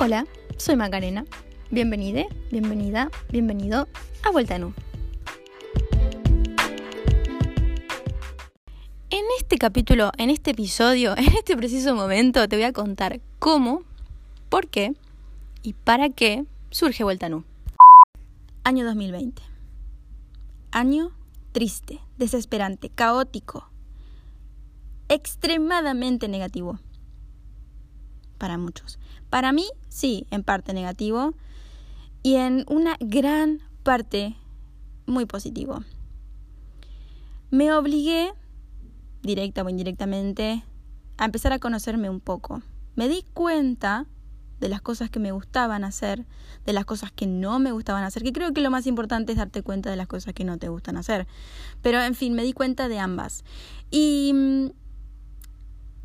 Hola, soy Macarena. Bienvenida, bienvenida, bienvenido a Vuelta en U. En este capítulo, en este episodio, en este preciso momento, te voy a contar cómo, por qué y para qué surge Vuelta en U. Año 2020. Año triste, desesperante, caótico, extremadamente negativo para muchos. Para mí, sí, en parte negativo y en una gran parte muy positivo. Me obligué, directa o indirectamente, a empezar a conocerme un poco. Me di cuenta de las cosas que me gustaban hacer, de las cosas que no me gustaban hacer, que creo que lo más importante es darte cuenta de las cosas que no te gustan hacer. Pero en fin, me di cuenta de ambas. Y mm,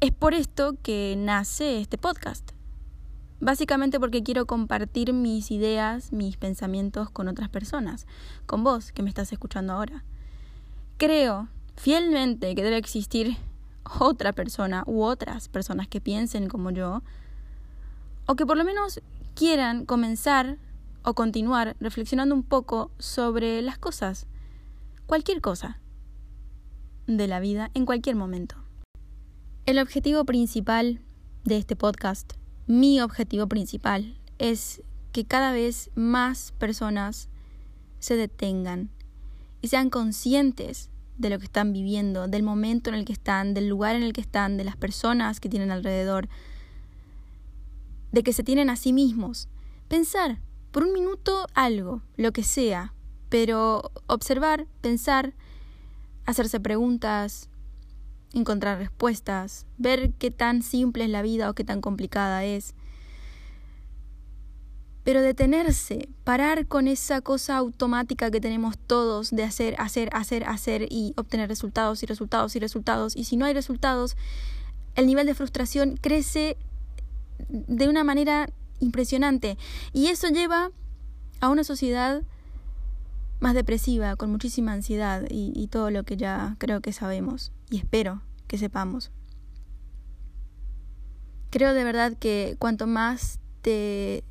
es por esto que nace este podcast. Básicamente porque quiero compartir mis ideas, mis pensamientos con otras personas, con vos que me estás escuchando ahora. Creo fielmente que debe existir otra persona u otras personas que piensen como yo, o que por lo menos quieran comenzar o continuar reflexionando un poco sobre las cosas, cualquier cosa de la vida en cualquier momento. El objetivo principal de este podcast, mi objetivo principal, es que cada vez más personas se detengan y sean conscientes de lo que están viviendo, del momento en el que están, del lugar en el que están, de las personas que tienen alrededor, de que se tienen a sí mismos. Pensar por un minuto algo, lo que sea, pero observar, pensar, hacerse preguntas, encontrar respuestas, ver qué tan simple es la vida o qué tan complicada es. Pero detenerse, parar con esa cosa automática que tenemos todos de hacer, hacer, hacer, hacer y obtener resultados y resultados y resultados. Y si no hay resultados, el nivel de frustración crece de una manera impresionante. Y eso lleva a una sociedad más depresiva, con muchísima ansiedad y, y todo lo que ya creo que sabemos y espero que sepamos. Creo de verdad que cuanto más te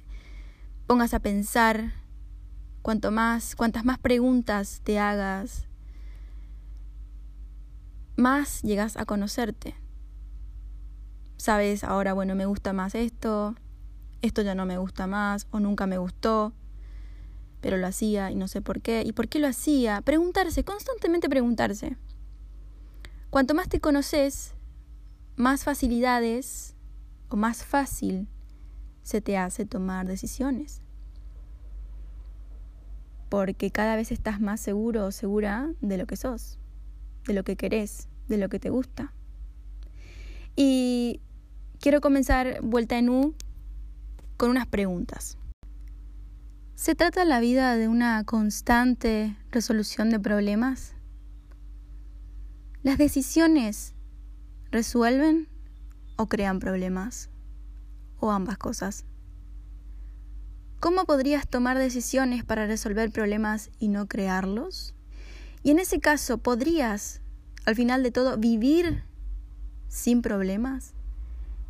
pongas a pensar, cuanto más, cuantas más preguntas te hagas, más llegas a conocerte. Sabes, ahora bueno, me gusta más esto, esto ya no me gusta más o nunca me gustó, pero lo hacía y no sé por qué. ¿Y por qué lo hacía? Preguntarse, constantemente preguntarse. Cuanto más te conoces, más facilidades o más fácil se te hace tomar decisiones. Porque cada vez estás más seguro o segura de lo que sos, de lo que querés, de lo que te gusta. Y quiero comenzar vuelta en U con unas preguntas. ¿Se trata la vida de una constante resolución de problemas? ¿Las decisiones resuelven o crean problemas? ¿O ambas cosas? ¿Cómo podrías tomar decisiones para resolver problemas y no crearlos? Y en ese caso, ¿podrías, al final de todo, vivir sin problemas?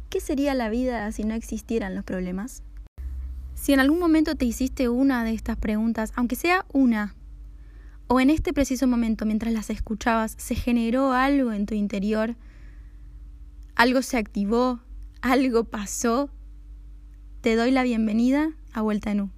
¿Qué sería la vida si no existieran los problemas? Si en algún momento te hiciste una de estas preguntas, aunque sea una, o en este preciso momento, mientras las escuchabas, se generó algo en tu interior, algo se activó, algo pasó, te doy la bienvenida a Vuelta en U.